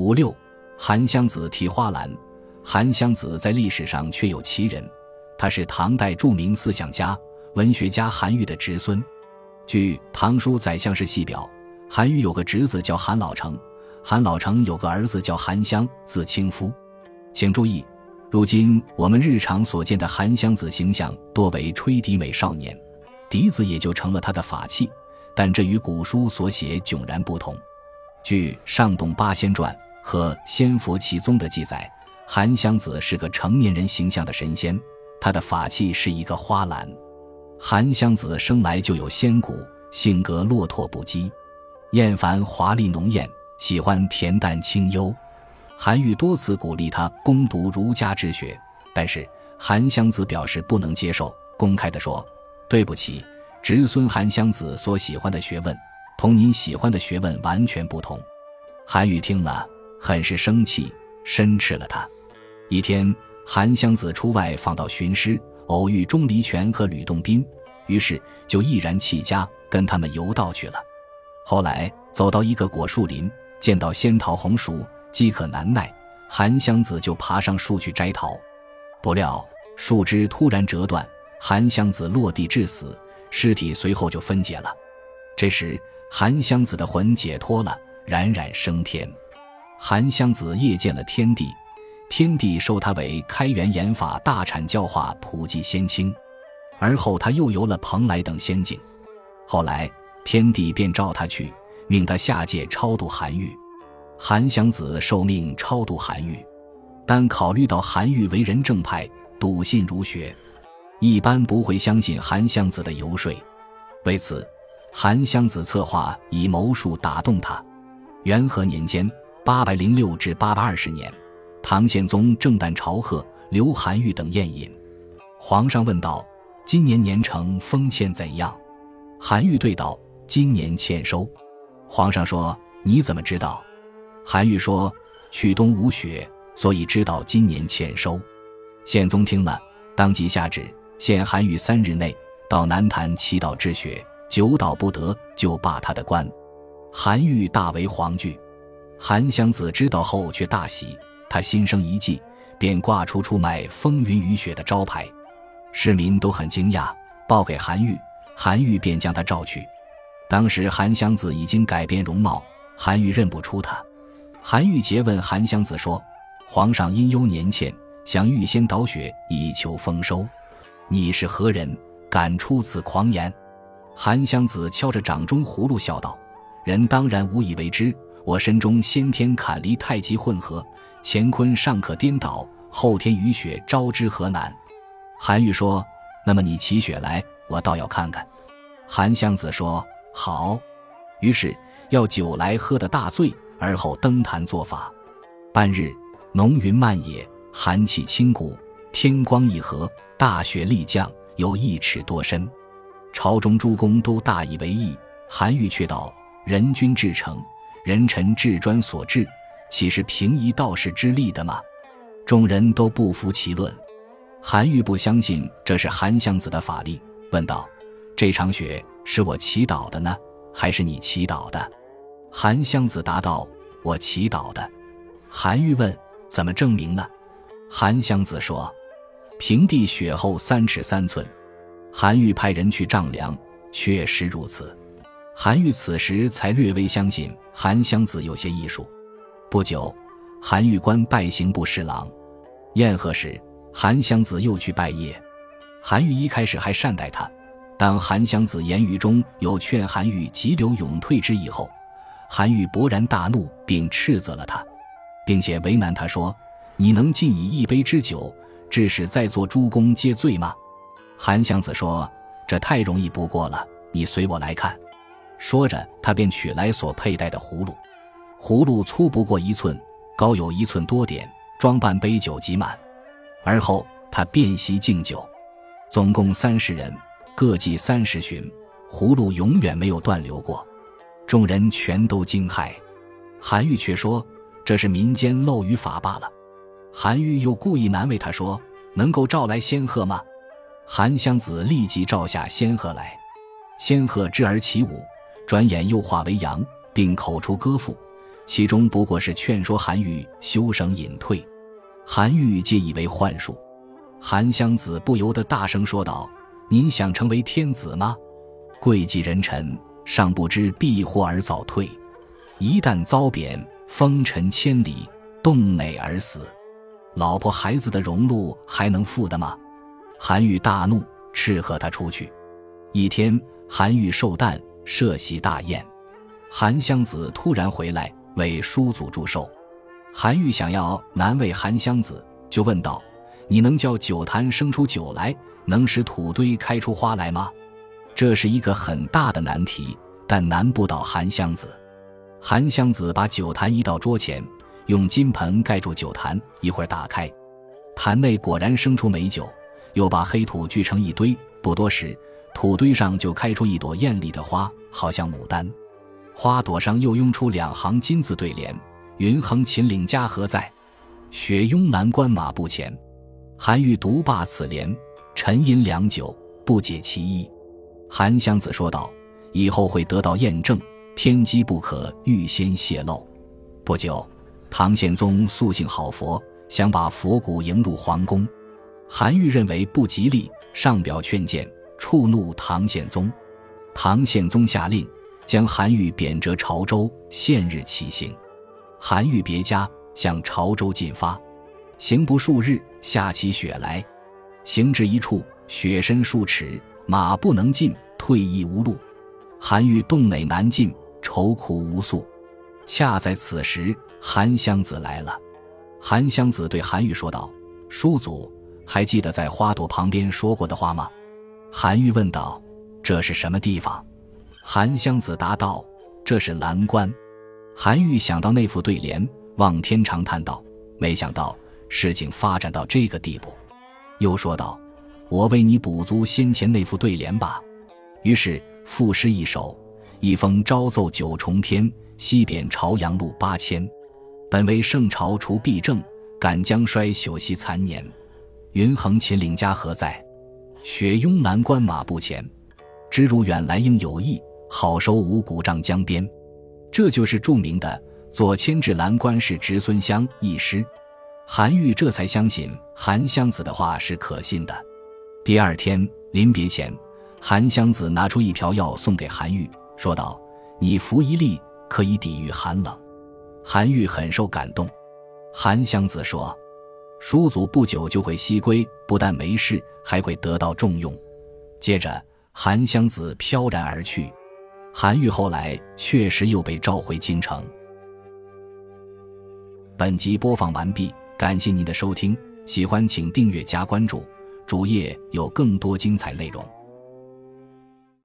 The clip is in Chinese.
五六，韩湘子题花篮。韩湘子在历史上确有其人，他是唐代著名思想家、文学家韩愈的侄孙。据《唐书宰相世系表》，韩愈有个侄子叫韩老成，韩老成有个儿子叫韩湘，字清夫。请注意，如今我们日常所见的韩湘子形象多为吹笛美少年，笛子也就成了他的法器。但这与古书所写迥然不同。据《上洞八仙传》和《仙佛奇宗》的记载，韩湘子是个成年人形象的神仙，他的法器是一个花篮。韩湘子生来就有仙骨，性格落拓不羁，厌烦华丽浓艳，喜欢恬淡清幽。韩愈多次鼓励他攻读儒家之学，但是韩湘子表示不能接受，公开的说：“对不起。”侄孙韩湘子所喜欢的学问，同您喜欢的学问完全不同。韩愈听了，很是生气，申斥了他。一天，韩湘子出外访道寻师，偶遇钟离权和吕洞宾，于是就毅然弃家，跟他们游道去了。后来走到一个果树林，见到仙桃红熟，饥渴难耐，韩湘子就爬上树去摘桃，不料树枝突然折断，韩湘子落地致死。尸体随后就分解了。这时，韩湘子的魂解脱了，冉冉升天。韩湘子夜见了天帝，天帝授他为开元演法大阐教化普济仙卿。而后他又游了蓬莱等仙境。后来天帝便召他去，命他下界超度韩愈。韩湘子受命超度韩愈，但考虑到韩愈为人正派，笃信儒学。一般不会相信韩湘子的游说，为此，韩湘子策划以谋术打动他。元和年间（八百零六至八百二十年），唐宪宗正旦朝贺，留韩愈等宴饮。皇上问道：“今年年成封欠怎样？”韩愈对道：“今年欠收。”皇上说：“你怎么知道？”韩愈说：“去冬无雪，所以知道今年欠收。”宪宗听了，当即下旨。限韩愈三日内到南坛祈祷治学，久祷不得，就罢他的官。韩愈大为惶惧。韩湘子知道后却大喜，他心生一计，便挂出出卖风云雨雪的招牌。市民都很惊讶，报给韩愈，韩愈便将他召去。当时韩湘子已经改变容貌，韩愈认不出他。韩愈诘问韩湘子说：“皇上因忧年欠，想预先导雪以求丰收。”你是何人？敢出此狂言？韩湘子敲着掌中葫芦笑道：“人当然无以为之。我身中先天坎离太极混合，乾坤尚可颠倒，后天雨雪招之何难？”韩愈说：“那么你起雪来，我倒要看看。”韩湘子说：“好。”于是要酒来喝得大醉，而后登坛作法。半日，浓云漫野，寒气侵骨。天光一合，大雪立降，有一尺多深。朝中诸公都大以为意，韩愈却道：“人君至诚，人臣至专所至，岂是平夷道士之力的吗？”众人都不服其论。韩愈不相信这是韩湘子的法力，问道：“这场雪是我祈祷的呢，还是你祈祷的？”韩湘子答道：“我祈祷的。”韩愈问：“怎么证明呢？”韩湘子说。平地雪厚三尺三寸，韩愈派人去丈量，确实如此。韩愈此时才略微相信韩湘子有些艺术。不久，韩愈官拜刑部侍郎。宴贺时，韩湘子又去拜谒。韩愈一开始还善待他，当韩湘子言语中有劝韩愈急流勇退之意后，韩愈勃然大怒，并斥责了他，并且为难他说：“你能尽以一杯之酒？”致使在座诸公皆醉吗？韩湘子说：“这太容易不过了，你随我来看。”说着，他便取来所佩戴的葫芦，葫芦粗不过一寸，高有一寸多点，装半杯酒即满。而后他便席敬酒，总共三十人，各计三十巡，葫芦永远没有断流过。众人全都惊骇，韩愈却说：“这是民间漏雨法罢了。”韩愈又故意难为他说：“能够召来仙鹤吗？”韩湘子立即召下仙鹤来，仙鹤之而起舞，转眼又化为羊，并口出歌赋，其中不过是劝说韩愈修省隐退，韩愈皆以为幻术。韩湘子不由得大声说道：“您想成为天子吗？贵忌人臣，尚不知避祸而早退，一旦遭贬，风尘千里，冻馁而死，老婆孩子的荣禄还能复的吗？”韩愈大怒，斥喝他出去。一天，韩愈寿诞，设席大宴，韩湘子突然回来。为叔祖祝寿，韩愈想要难为韩湘子，就问道：“你能叫酒坛生出酒来，能使土堆开出花来吗？”这是一个很大的难题，但难不倒韩湘子。韩湘子把酒坛移到桌前，用金盆盖住酒坛，一会儿打开，坛内果然生出美酒，又把黑土聚成一堆。不多时，土堆上就开出一朵艳丽的花，好像牡丹。花朵上又拥出两行金字对联：“云横秦岭家何在？雪拥蓝关马不前。”韩愈读罢此联，沉吟良久，不解其意。韩湘子说道：“以后会得到验证，天机不可预先泄露。”不久，唐宪宗素性好佛，想把佛骨迎入皇宫。韩愈认为不吉利，上表劝谏，触怒唐宪宗。唐宪宗下令。将韩愈贬谪潮州，限日起行。韩愈别家，向潮州进发。行不数日，下起雪来。行至一处，雪深数尺，马不能进，退亦无路。韩愈冻馁难进，愁苦无宿。恰在此时，韩湘子来了。韩湘子对韩愈说道：“叔祖，还记得在花朵旁边说过的话吗？”韩愈问道：“这是什么地方？”韩湘子答道：“这是蓝关。”韩愈想到那副对联，望天长叹道：“没想到事情发展到这个地步。”又说道：“我为你补足先前那副对联吧。”于是赋诗一首：“一封朝奏九重天，西贬朝阳路八千。本为圣朝除弊政，感将衰朽惜残年。云横秦岭家何在？雪拥蓝关马不前。知如远来应有意。”好收五谷丈江边，这就是著名的“左迁至蓝关是侄孙乡”一诗。韩愈这才相信韩湘子的话是可信的。第二天临别前，韩湘子拿出一瓢药送给韩愈，说道：“你服一粒，可以抵御寒冷。”韩愈很受感动。韩湘子说：“叔祖不久就会西归，不但没事，还会得到重用。”接着，韩湘子飘然而去。韩愈后来确实又被召回京城。本集播放完毕，感谢您的收听，喜欢请订阅加关注，主页有更多精彩内容。